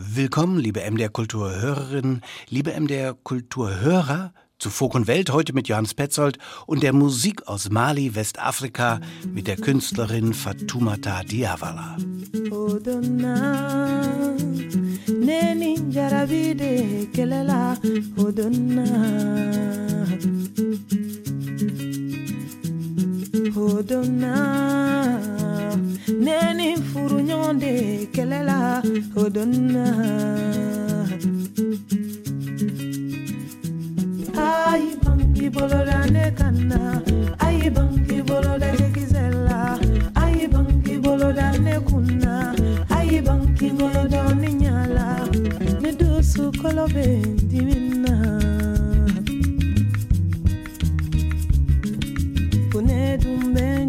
Willkommen, liebe MDR Kulturhörerinnen, liebe MDR Kulturhörer zu Folk und Welt heute mit Johannes Petzold und der Musik aus Mali, Westafrika mit der Künstlerin Fatoumata Diawara. Hodona, ne ni furuɲɔgɔn de kɛlɛla odonna ayi banki boloda ne ka na ayi banki boloda jɛkisɛ la ayi banki boloda ne kun na ayi banki boloda ne ɲa la ne dusukolo bɛ dimi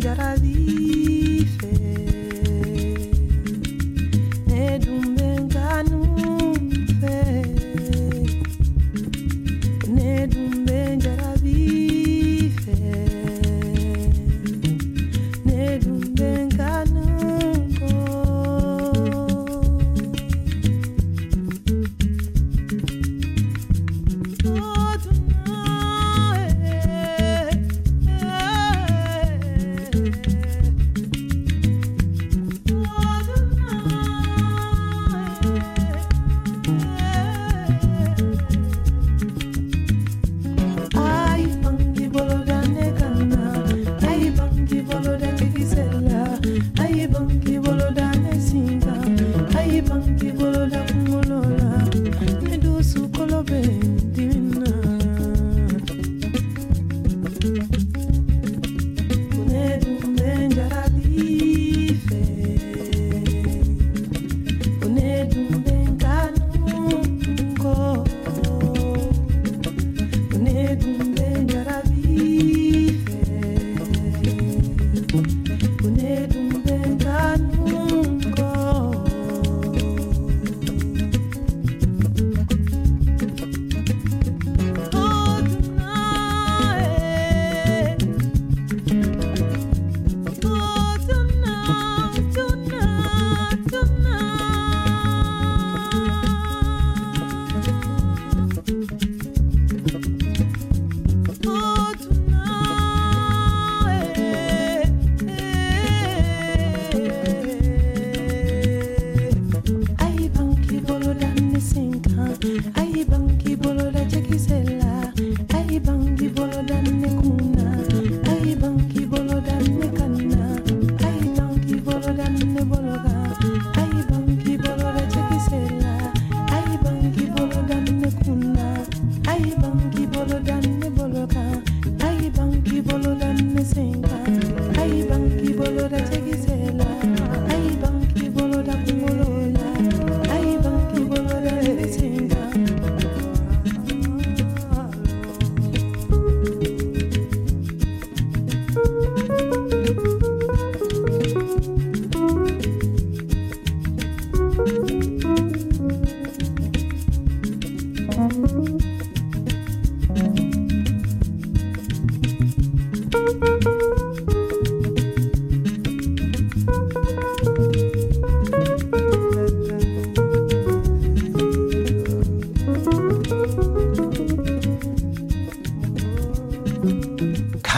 Jaradi.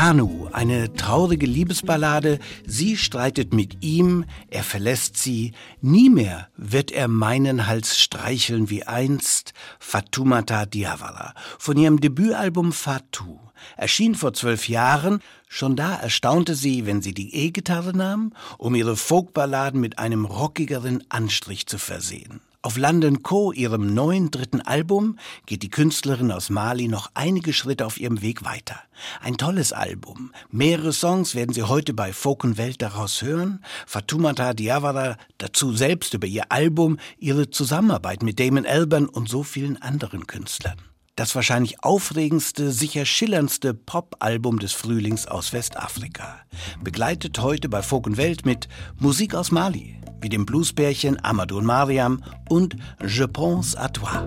Bɛ jarabi traurige Liebesballade, sie streitet mit ihm, er verlässt sie, nie mehr wird er meinen Hals streicheln wie einst Fatoumata Diawara von ihrem Debütalbum Fatou. Erschien vor zwölf Jahren, schon da erstaunte sie, wenn sie die E-Gitarre nahm, um ihre Folkballaden mit einem rockigeren Anstrich zu versehen. Auf London Co., ihrem neuen dritten Album, geht die Künstlerin aus Mali noch einige Schritte auf ihrem Weg weiter. Ein tolles Album. Mehrere Songs werden Sie heute bei Folk und Welt daraus hören. Fatoumata Diawara dazu selbst über ihr Album, ihre Zusammenarbeit mit Damon Albarn und so vielen anderen Künstlern. Das wahrscheinlich aufregendste, sicher schillerndste Pop-Album des Frühlings aus Westafrika. Begleitet heute bei Folk und Welt mit Musik aus Mali wie dem Bluesbärchen Amadou Mariam und Je pense à toi.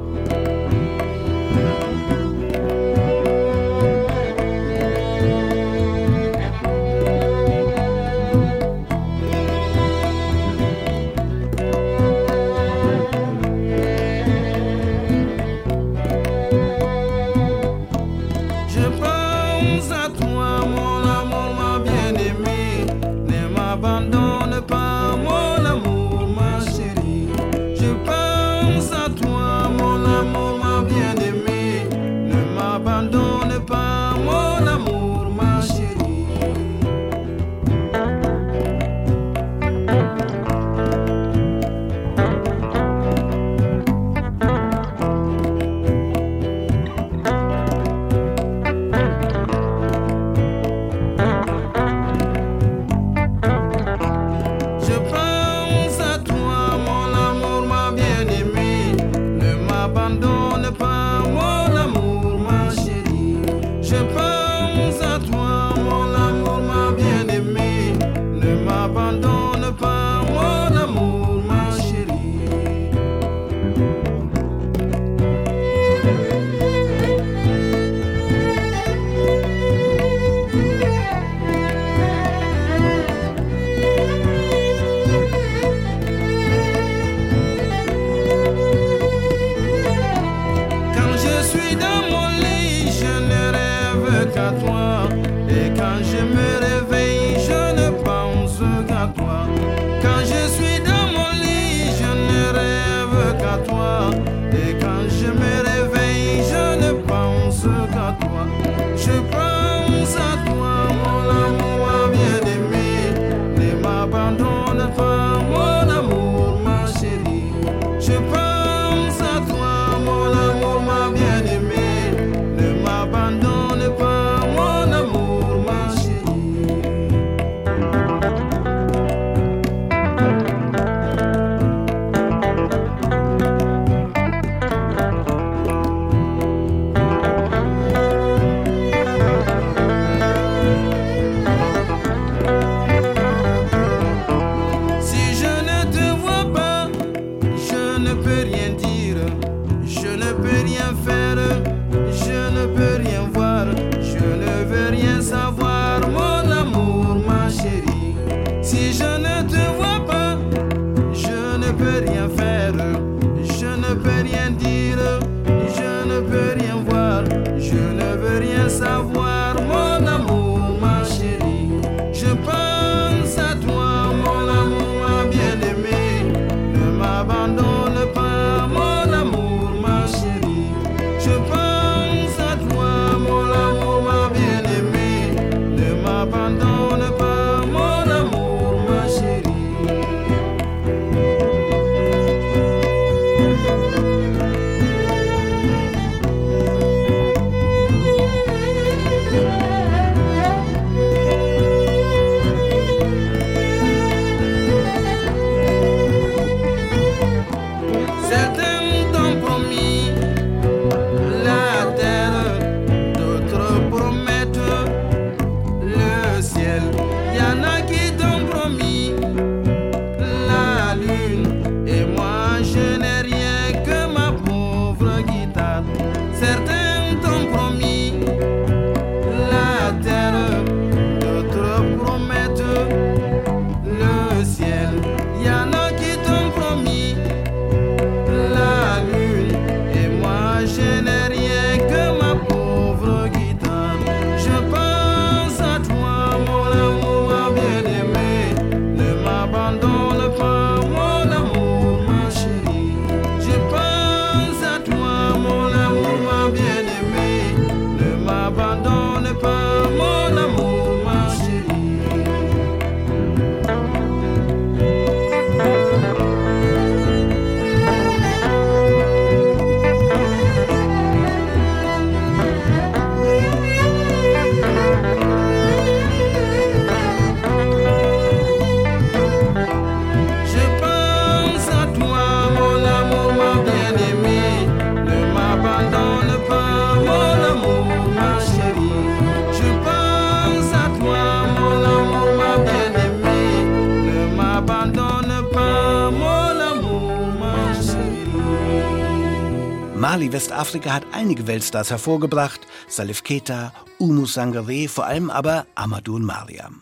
Mali, Westafrika hat einige Weltstars hervorgebracht, Salif Keta, Umu Sangare, vor allem aber Amadou Mariam.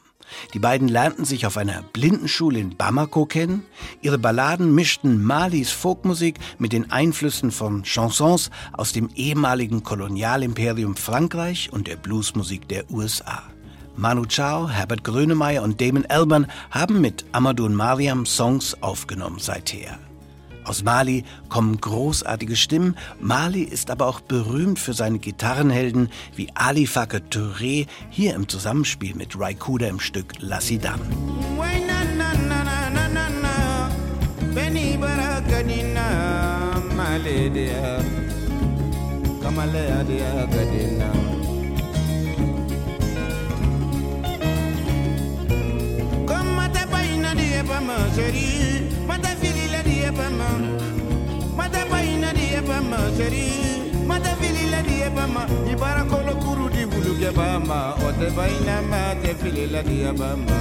Die beiden lernten sich auf einer Blindenschule in Bamako kennen. Ihre Balladen mischten Malis Folkmusik mit den Einflüssen von Chansons aus dem ehemaligen Kolonialimperium Frankreich und der Bluesmusik der USA. Manu Chao, Herbert Grönemeyer und Damon Elbern haben mit Amadou Mariam Songs aufgenommen seither. Aus Mali kommen großartige Stimmen. Mali ist aber auch berühmt für seine Gitarrenhelden wie Ali Fakir Touré, hier im Zusammenspiel mit Raikuda im Stück La Sidam. Comme ma tabaïna, epama. Mata paina di epama seri. Mata filila di epama. Ibara kolo kuru di bulu ke bama. Ote paina ma te filila di epama.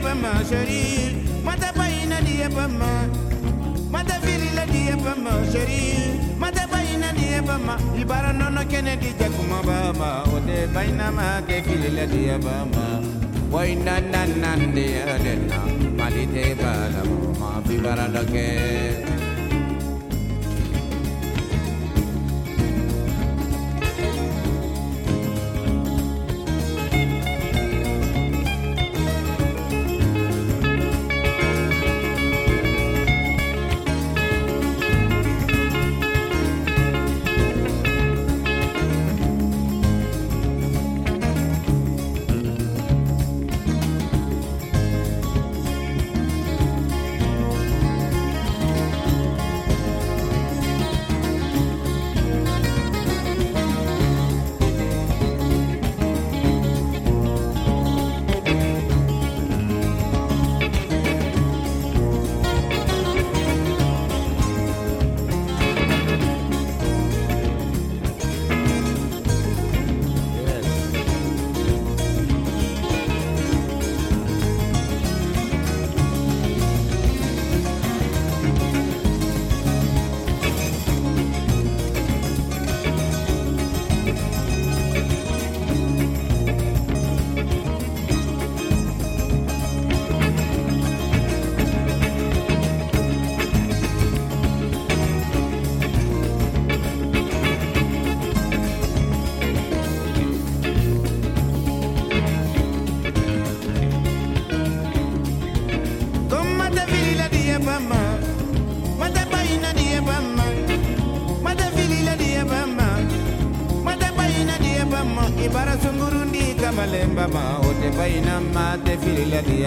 Pama, chérie, mata paina di pama, mata filila di pama, chérie. Fili la die bama sheri mata baina die bama ibara nono kene di jakuma bama o te baina ma te fili la die bama Wai nan nan nan dia dena mali te bala ma vivara lage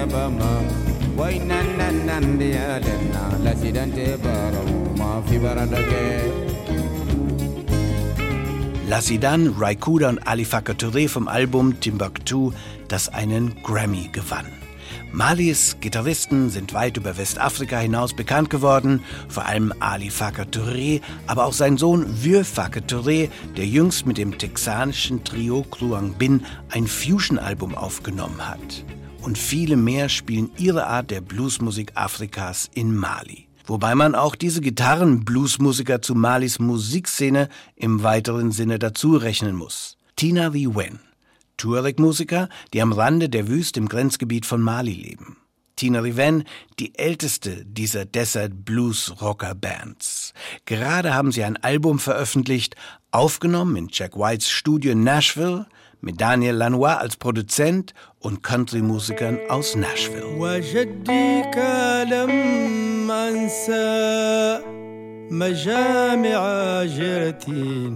bama Wai nan nan dia lena la sidante baro ma fi baradake Lassidan, Raikuda und Ali Touré vom Album Timbuktu, das einen Grammy gewann. Malis Gitarristen sind weit über Westafrika hinaus bekannt geworden, vor allem Ali Fakir aber auch sein Sohn Vieux Fakir der jüngst mit dem texanischen Trio Kluang Bin ein Fusion-Album aufgenommen hat. Und viele mehr spielen ihre Art der Bluesmusik Afrikas in Mali. Wobei man auch diese Gitarren-Bluesmusiker zu Malis Musikszene im weiteren Sinne dazu rechnen muss. Tina Lee Wen, Tuareg-Musiker, die am Rande der Wüste im Grenzgebiet von Mali leben. Tina Wen, die älteste dieser Desert Blues Rocker Bands. Gerade haben sie ein Album veröffentlicht, aufgenommen in Jack Whites Studio in Nashville, mit Daniel Lanois als Produzent und Country-Musikern aus Nashville. وجديك لم أنسى مجامع جرتي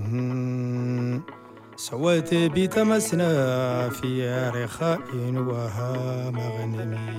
سويت بتمسنا في رخاء وها مغنمي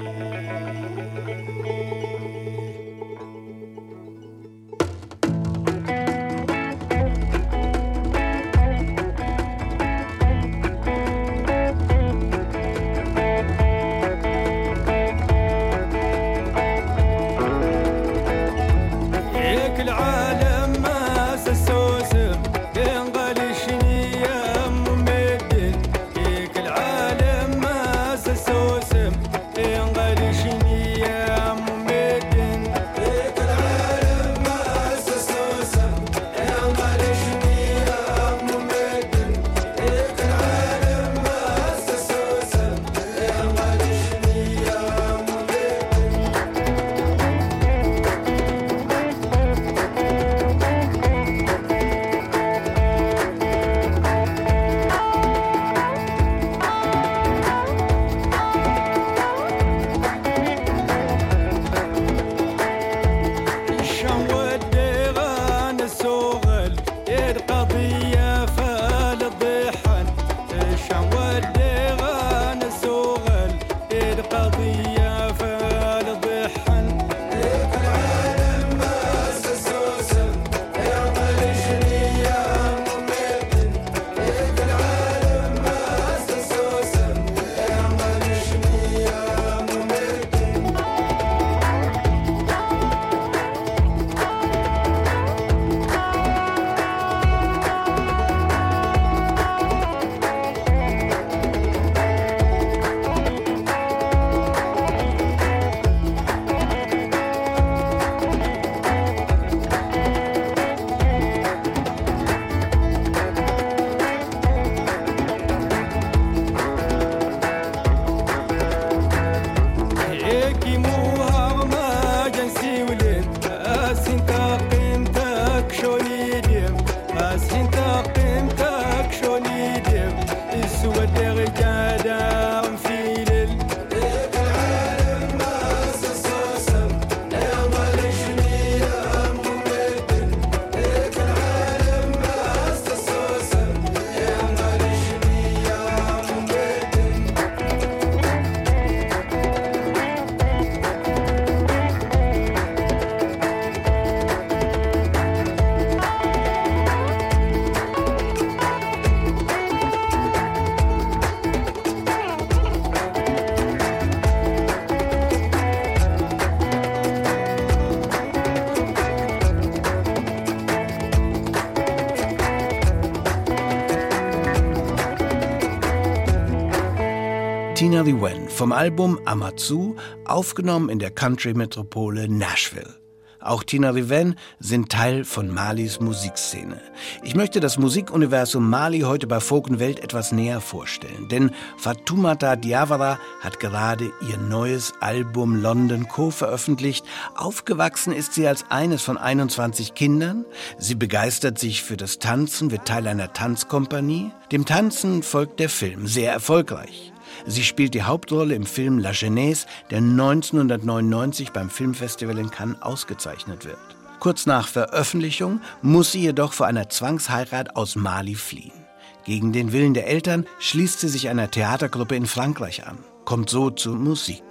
Tina Wen vom Album Amazu, aufgenommen in der Country-Metropole Nashville. Auch Tina Riven sind Teil von Malis Musikszene. Ich möchte das Musikuniversum Mali heute bei Folkenwelt etwas näher vorstellen, denn Fatoumata Diawara hat gerade ihr neues Album London Co. veröffentlicht. Aufgewachsen ist sie als eines von 21 Kindern. Sie begeistert sich für das Tanzen, wird Teil einer Tanzkompanie. Dem Tanzen folgt der Film, sehr erfolgreich. Sie spielt die Hauptrolle im Film La Genèse, der 1999 beim Filmfestival in Cannes ausgezeichnet wird. Kurz nach Veröffentlichung muss sie jedoch vor einer Zwangsheirat aus Mali fliehen. Gegen den Willen der Eltern schließt sie sich einer Theatergruppe in Frankreich an, kommt so zur Musik.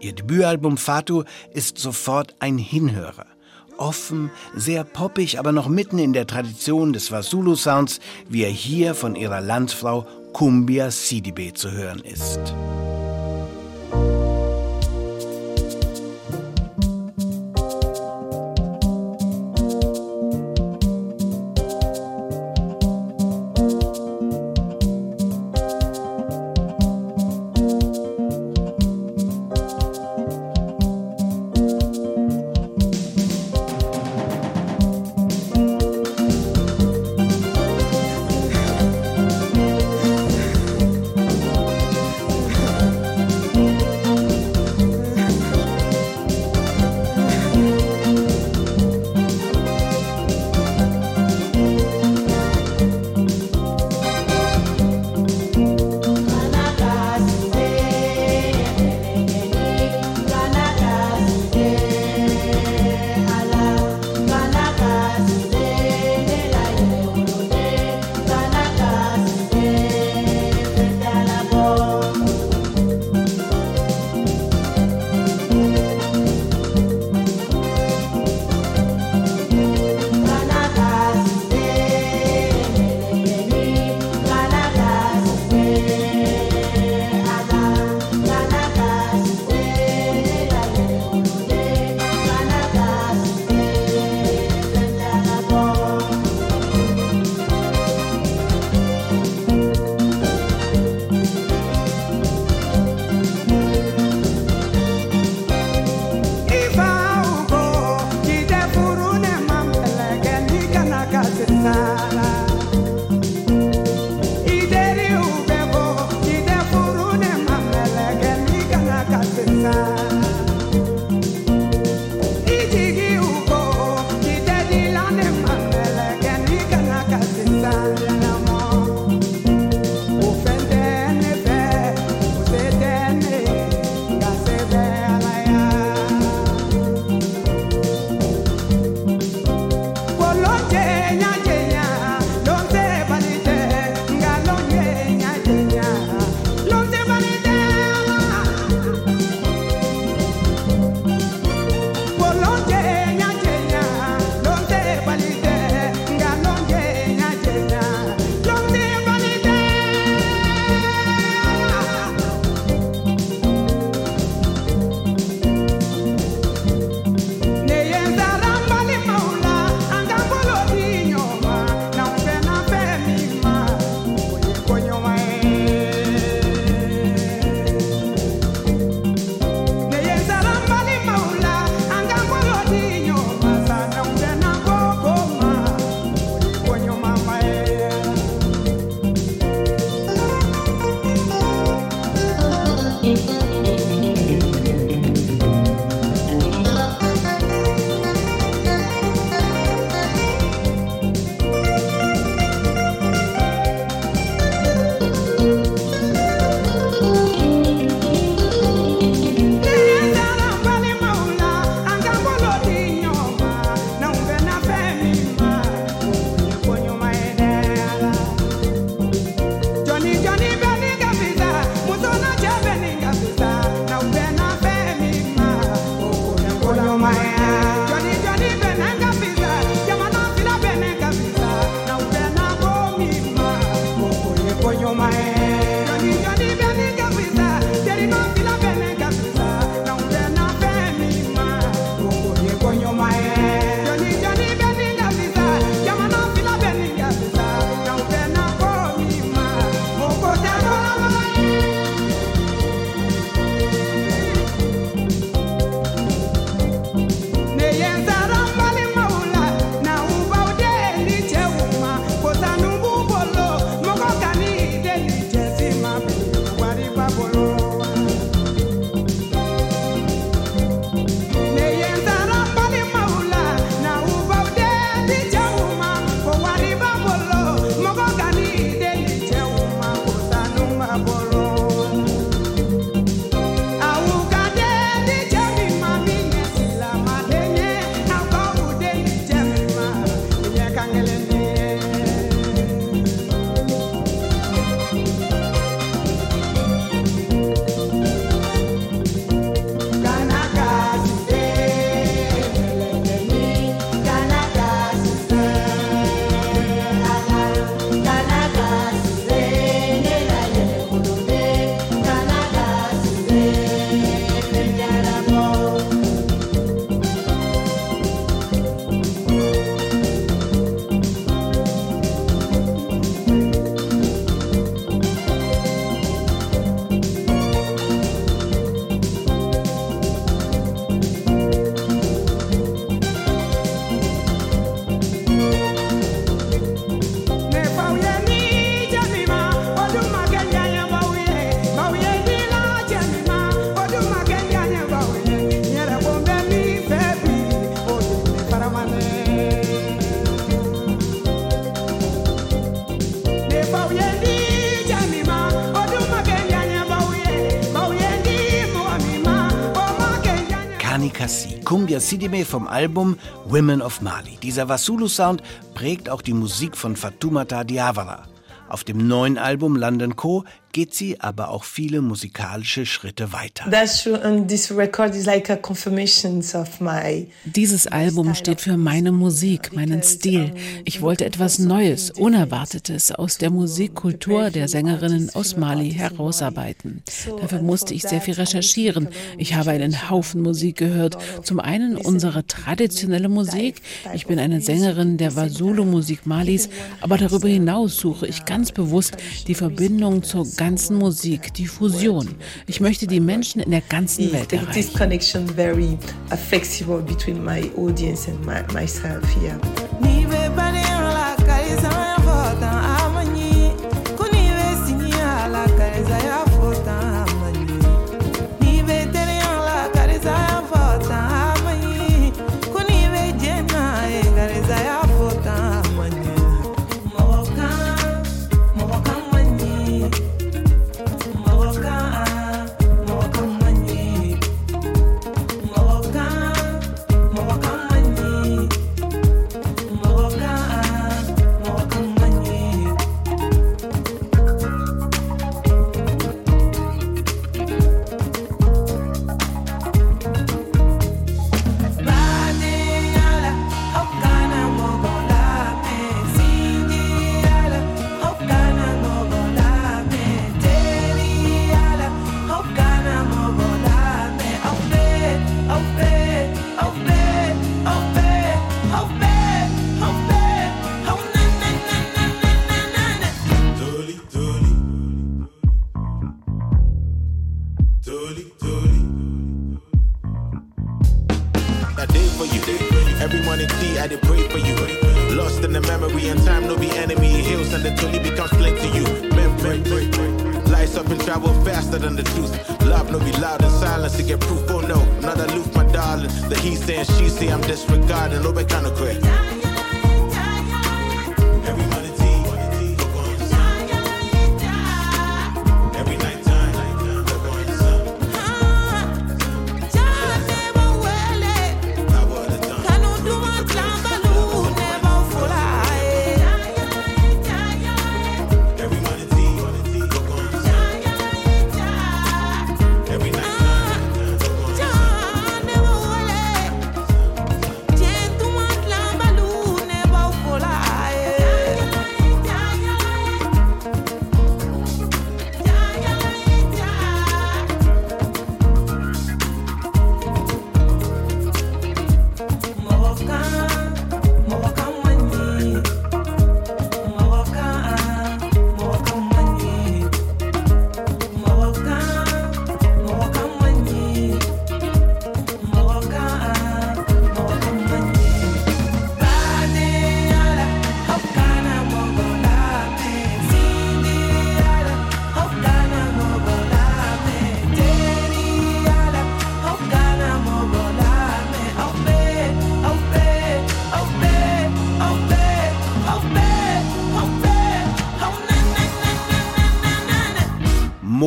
Ihr Debütalbum Fatou ist sofort ein Hinhörer. Offen, sehr poppig, aber noch mitten in der Tradition des Wasulu-Sounds, wie er hier von ihrer Landsfrau Cumbia Sidibe zu hören ist. Kumbia Sidime vom Album Women of Mali. Dieser Wasulu-Sound prägt auch die Musik von Fatoumata Diawara. Auf dem neuen Album London Co. geht sie aber auch viele musikalische Schritte weiter. Dieses Album steht für meine Musik, meinen Stil. Ich wollte etwas Neues, Unerwartetes aus der Musikkultur der Sängerinnen aus Mali herausarbeiten. Dafür musste ich sehr viel recherchieren. Ich habe einen Haufen Musik gehört. Zum einen unsere traditionelle Musik. Ich bin eine Sängerin der Wasulu-Musik Malis, aber darüber hinaus suche ich ganz bewusst die Verbindung zur ganzen Musik, die Fusion. Ich möchte die Menschen in der ganzen Welt erreichen. This connection very flexible between my audience and my, myself here.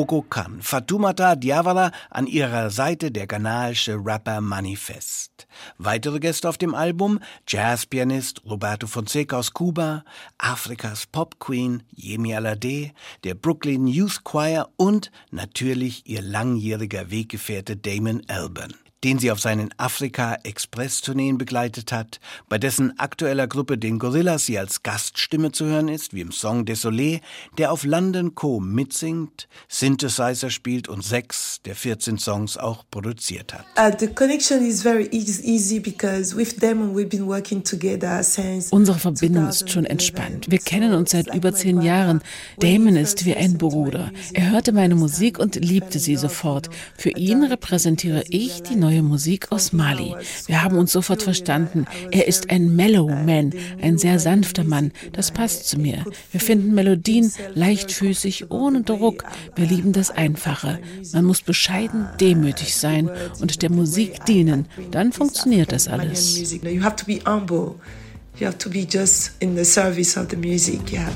Mogokan, Fatoumata Diawara an ihrer Seite der ghanaische Rapper Manifest. Weitere Gäste auf dem Album Jazzpianist Roberto Fonseca aus Kuba, Afrikas Pop Queen Yemi Alade, der Brooklyn Youth Choir und natürlich ihr langjähriger Weggefährte Damon Albarn den sie auf seinen Afrika-Express-Tourneen begleitet hat, bei dessen aktueller Gruppe den Gorillas sie als Gaststimme zu hören ist, wie im Song Désolé, der auf London Co. mitsingt, Synthesizer spielt und sechs der 14 Songs auch produziert hat. Uh, the connection is very eas- easy because with Damon we've been working together since. Unsere Verbindung ist schon entspannt. Wir kennen uns seit über zehn Jahren. Damon ist wie ein Bruder. Er hörte meine Musik und liebte sie sofort. Für ihn repräsentiere ich die neue Musik aus Mali. Wir haben uns sofort verstanden. Er ist ein Mellow Man, ein sehr sanfter Mann. Das passt zu mir. Wir finden Melodien leichtfüßig, ohne Druck. Wir lieben das Einfache. Man muss bescheiden, demütig sein und der Musik dienen. Dann funktioniert das alles. You have to be humble. You have to be just in the service of the music. Yeah.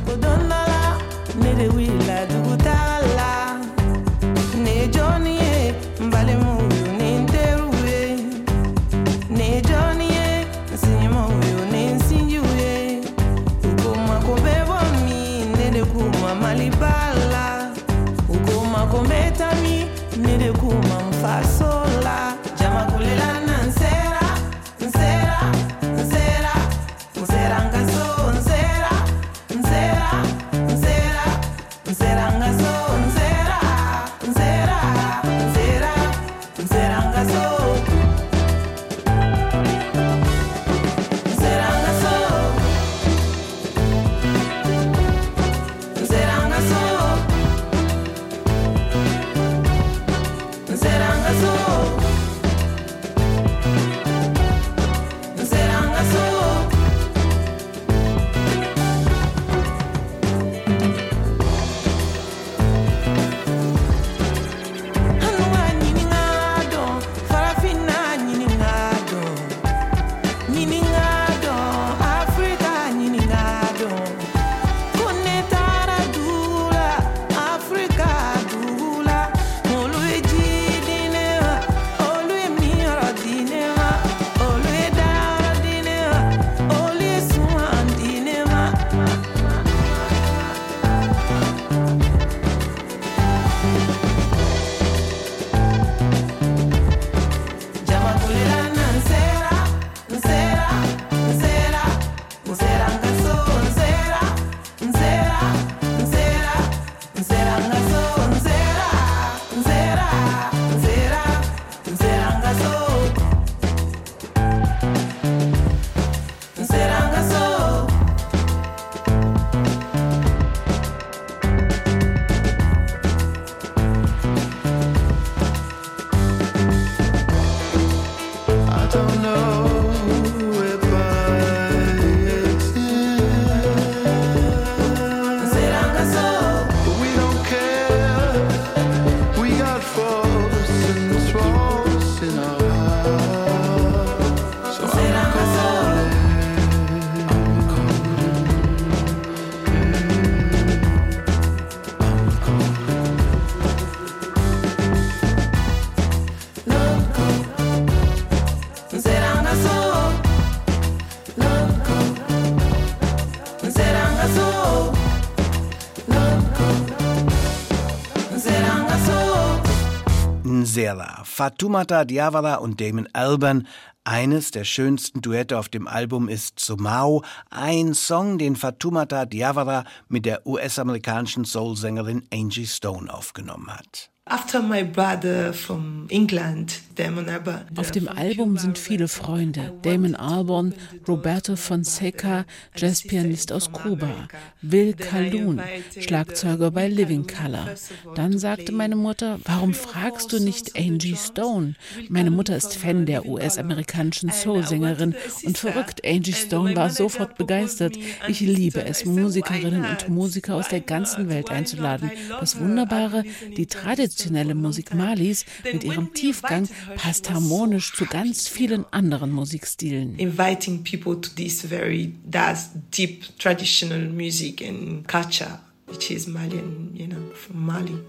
Fatoumata Diawara und Damon Albarn. Eines der schönsten Duette auf dem Album ist Sumau, ein Song, den Fatoumata Diawara mit der US-amerikanischen Soul-Sängerin Angie Stone aufgenommen hat. After my brother from England. Auf dem Album sind viele Freunde. Damon Albarn, Roberto Fonseca, Jazzpianist aus Kuba, Will Calhoun, Schlagzeuger bei Living Color. Dann sagte meine Mutter, warum fragst du nicht Angie Stone? Meine Mutter ist Fan der US-amerikanischen Soul-Sängerin und verrückt, Angie Stone war sofort begeistert. Ich liebe es, Musikerinnen und Musiker aus der ganzen Welt einzuladen. Das Wunderbare, die traditionelle Musik Malis mit ihrem Tiefgang passt harmonisch zu ganz vielen anderen Musikstilen. inviting people to this very deep traditional music and culture, which is Malian, you know, from Mali.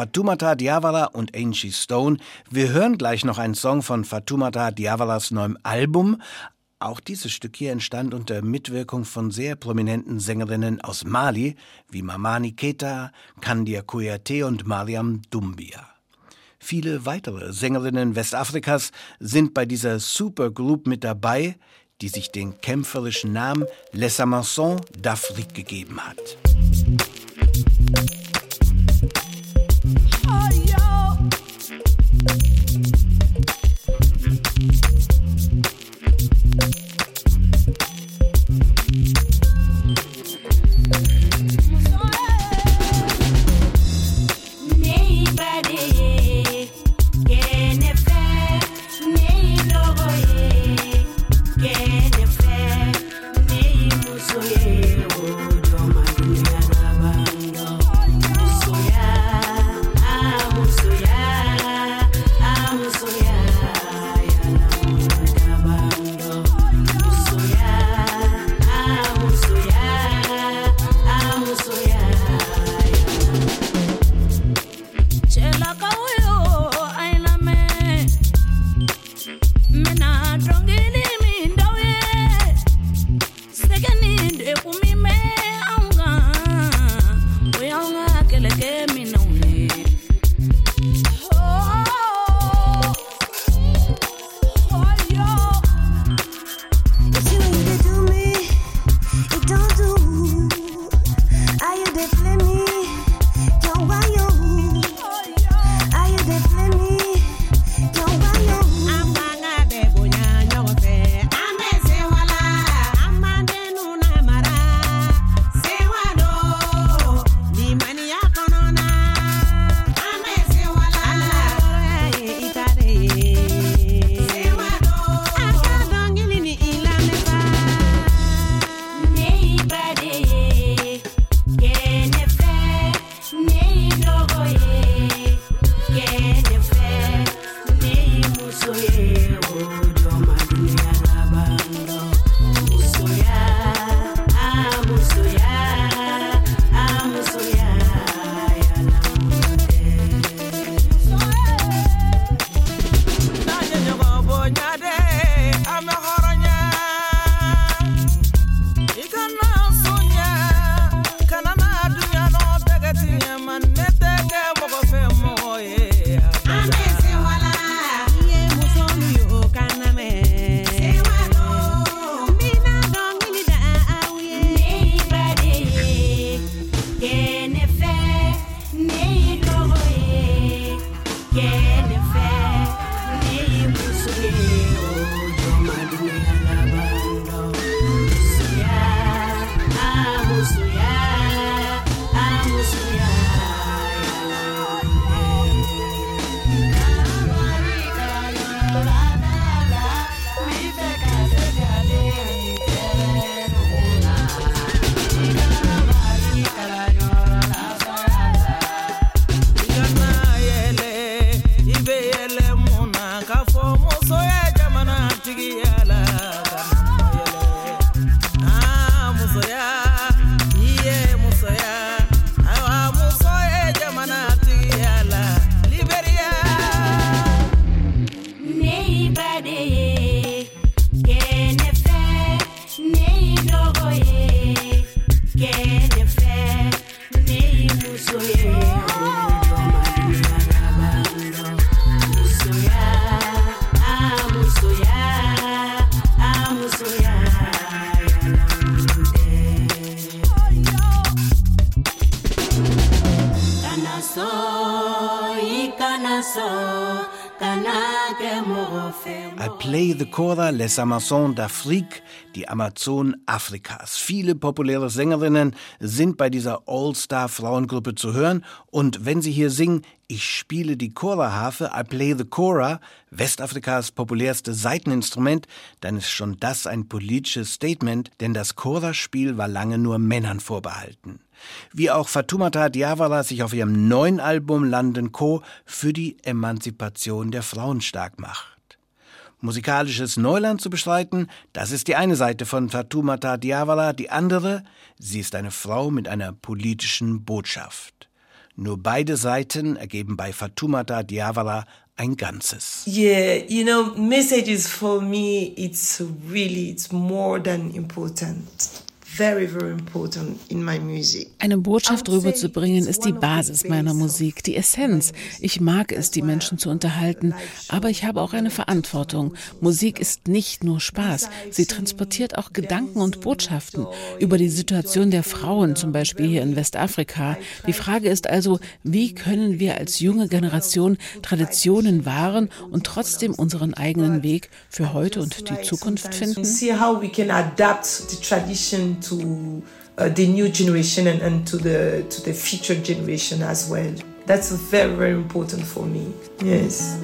Fatoumata Diawara und Angie Stone. Wir hören gleich noch einen Song von Fatoumata Diawaras neuem Album. Auch dieses Stück hier entstand unter Mitwirkung von sehr prominenten Sängerinnen aus Mali, wie Mamani Keta, Kandia Kouyaté und Mariam Doumbia. Viele weitere Sängerinnen Westafrikas sind bei dieser Supergroup mit dabei, die sich den kämpferischen Namen Les Amassons d'Afrique gegeben hat. I play the Cora Les Amazons d'Afrique, die Amazonen Afrikas. Viele populäre Sängerinnen sind bei dieser All-Star-Frauengruppe zu hören und wenn sie hier singen, ich spiele die Cora-Harfe, I play the Cora, Westafrikas populärste Saiteninstrument, dann ist schon das ein politisches Statement, denn das Cora-Spiel war lange nur Männern vorbehalten wie auch Fatoumata Diawara sich auf ihrem neuen Album London Co. für die Emanzipation der Frauen stark macht. Musikalisches Neuland zu bestreiten, das ist die eine Seite von Fatoumata Diawara, die andere, sie ist eine Frau mit einer politischen Botschaft. Nur beide Seiten ergeben bei Fatoumata Diawara ein Ganzes. Yeah, you know, messages for me, it's really, it's more than important. Very, very important in my music. Eine Botschaft rüberzubringen ist die Basis meiner Musik, die Essenz. Ich mag es, die Menschen zu unterhalten, aber ich habe auch eine Verantwortung. Musik ist nicht nur Spaß, sie transportiert auch Gedanken und Botschaften über die Situation der Frauen, zum Beispiel hier in Westafrika. Die Frage ist also, wie können wir als junge Generation Traditionen wahren und trotzdem unseren eigenen Weg für heute und die Zukunft finden? To uh, the new generation and, and to the to the future generation as well. That's very very important for me. Yes.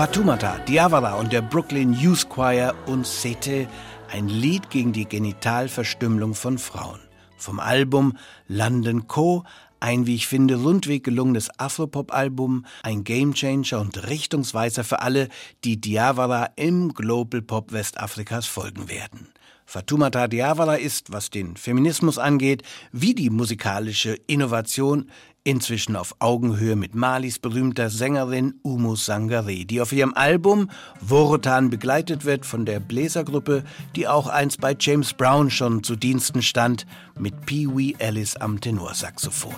Fatoumata Diawara und der Brooklyn Youth Choir und Sete, ein Lied gegen die Genitalverstümmelung von Frauen. Vom Album London Co., ein, wie ich finde, rundweg gelungenes Afropop-Album, ein Gamechanger und Richtungsweiser für alle, die Diawara im Global Pop Westafrikas folgen werden. Fatoumata Diawara ist, was den Feminismus angeht, wie die musikalische Innovation inzwischen auf Augenhöhe mit Malis berühmter Sängerin Umu Sangare, die auf ihrem Album Worutan begleitet wird von der Bläsergruppe, die auch einst bei James Brown schon zu Diensten stand, mit Pee Wee Ellis am Tenorsaxophon.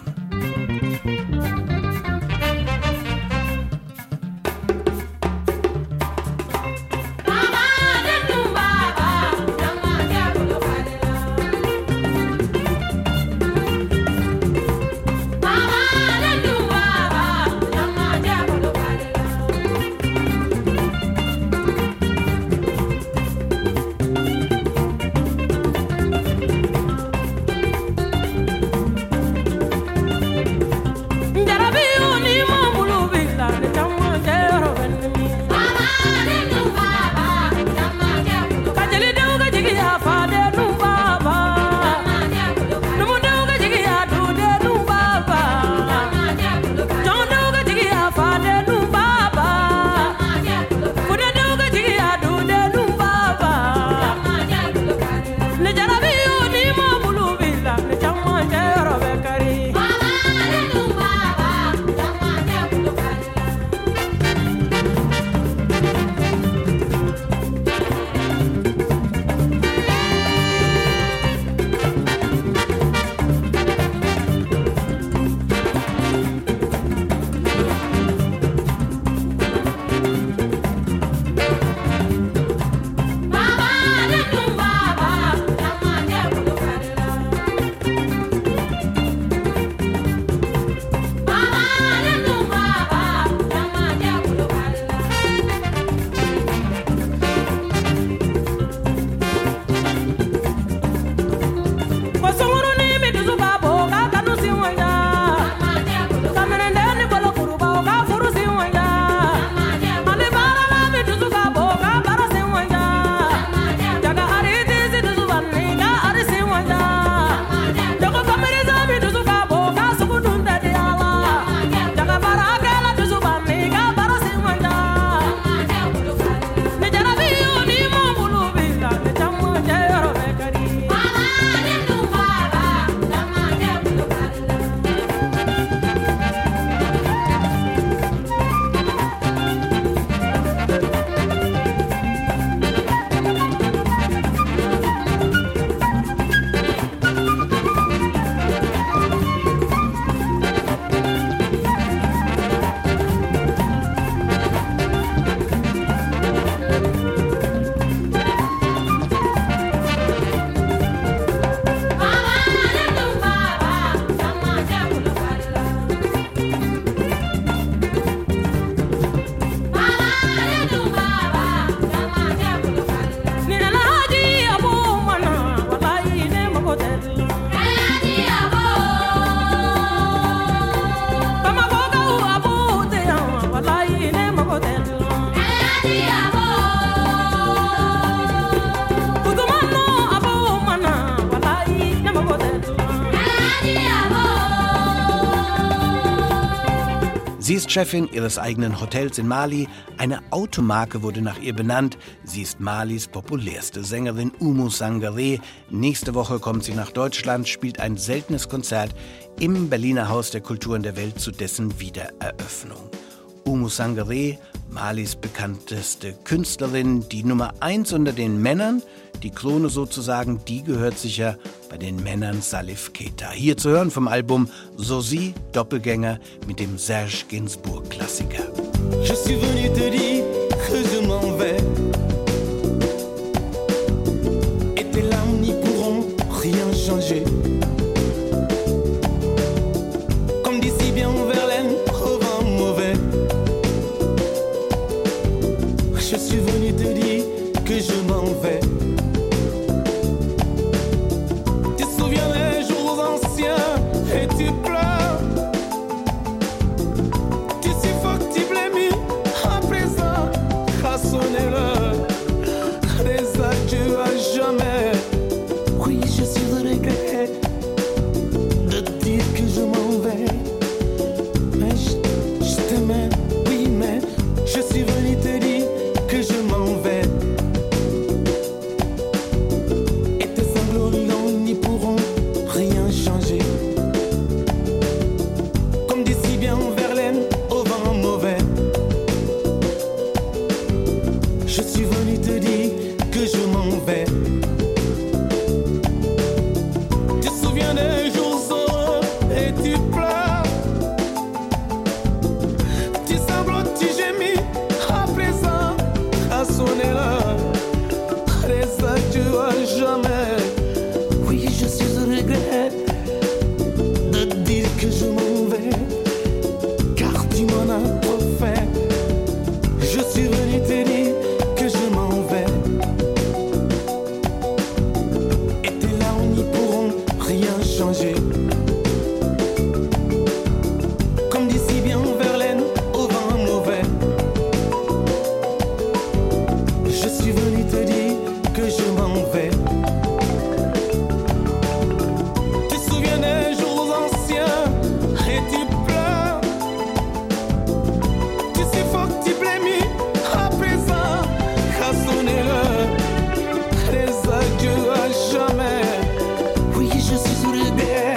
Chefin ihres eigenen Hotels in Mali. Eine Automarke wurde nach ihr benannt. Sie ist Malis populärste Sängerin Umu Sangare. Nächste Woche kommt sie nach Deutschland, spielt ein seltenes Konzert im Berliner Haus der Kulturen der Welt zu dessen Wiedereröffnung. Umu Sangare, Malis bekannteste Künstlerin, die Nummer eins unter den Männern, die Krone sozusagen, die gehört sicher den Männern Salif Keita. Hier zu hören vom Album Sosie, Doppelgänger mit dem Serge Gainsbourg Klassiker. Je suis venu te dire que je m'en vais. Et tes larmes n'y pourront rien changer. Comme d'ici bien Verlaine au vent mauvais. Je suis venu te dire suis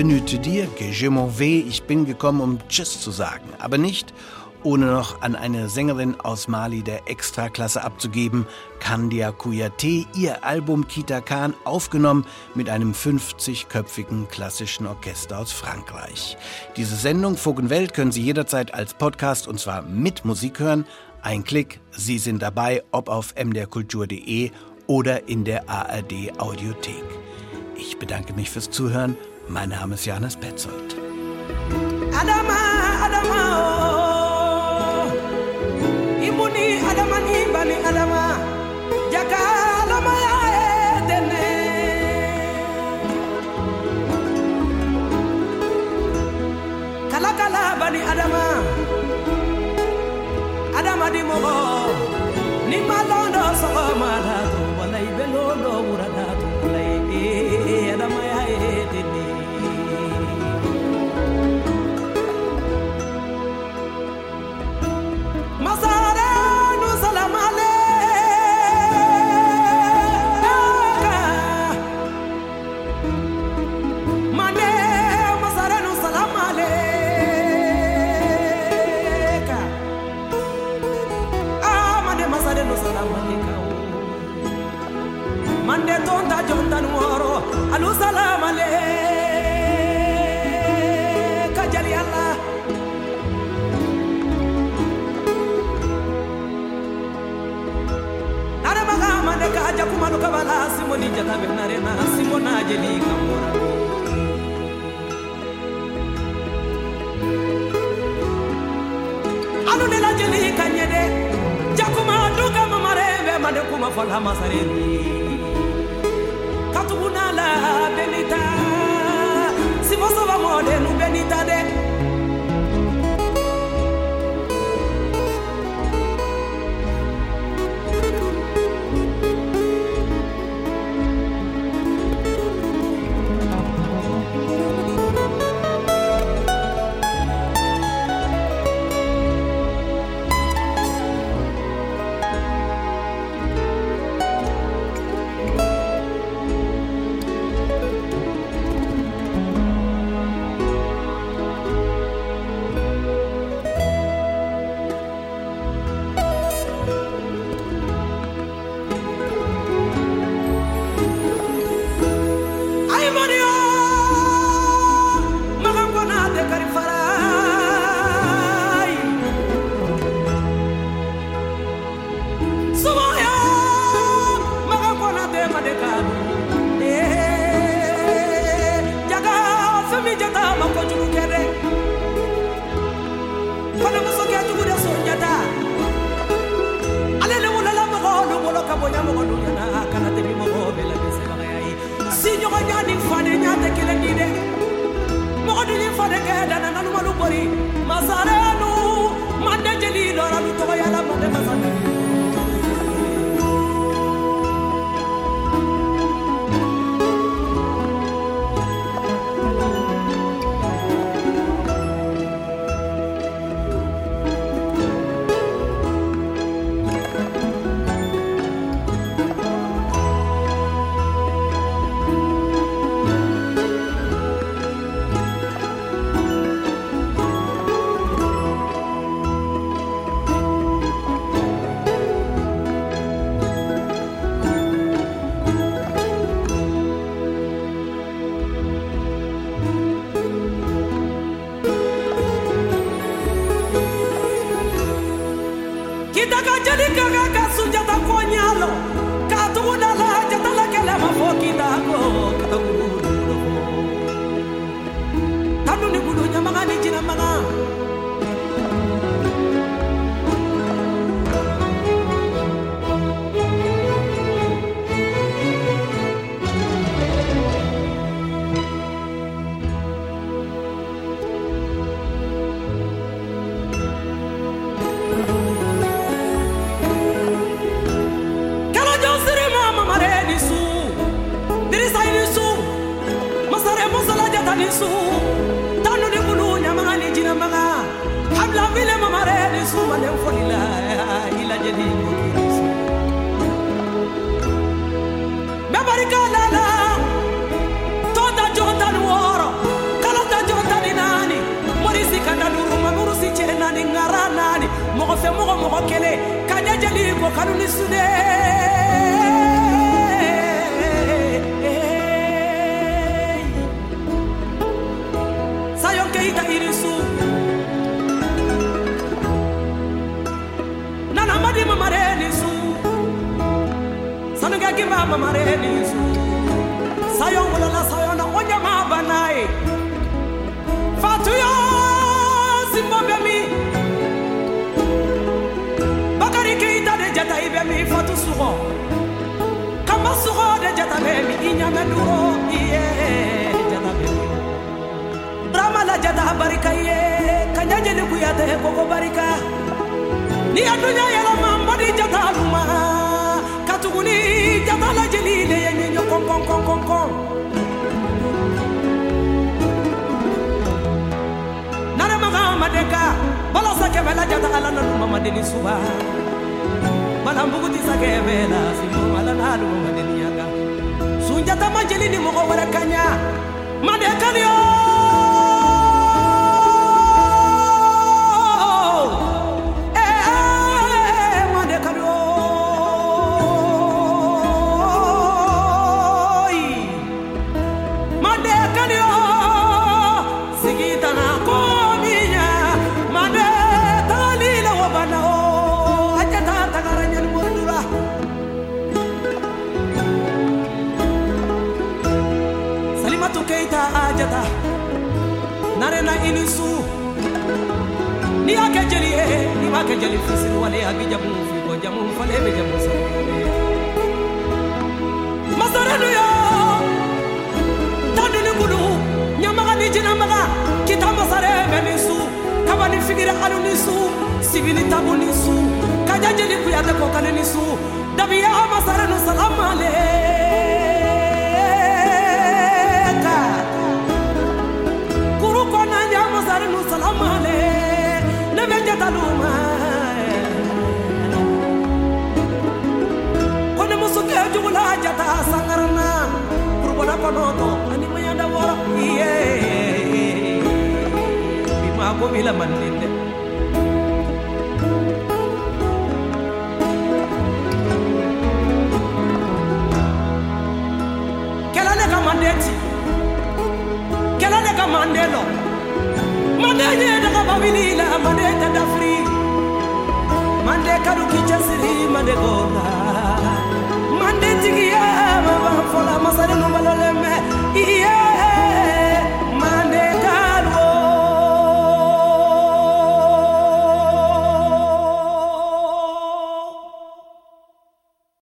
venu te dire que je m'en vais. Ich bin gekommen, um Tschüss zu sagen. Aber nicht, ohne noch an eine Sängerin aus Mali der Extraklasse abzugeben, Kandia Kouyaté, ihr Album Kita Khan, aufgenommen mit einem 50-köpfigen klassischen Orchester aus Frankreich. Diese Sendung Vogenwelt können Sie jederzeit als Podcast und zwar mit Musik hören. Ein Klick, Sie sind dabei, ob auf mdrkultur.de oder in der ARD Audiothek. Ich bedanke mich fürs Zuhören. Mein Name ist Janis Petzold. Adama, Adama, oh. Imuni, Adama, Ibani, Adama, Jaka, Adama, Edene. Kalakala, Bani, Adama, Adama, di Mogo, Nimalondo, Sogo, Madato, Walai, Belondo, Muradatu, Walai, Eh. ni jata benare na simo na jeli kambora. Alu ne la jeli kanyede jakuma duka mamare be made kuma fola masareni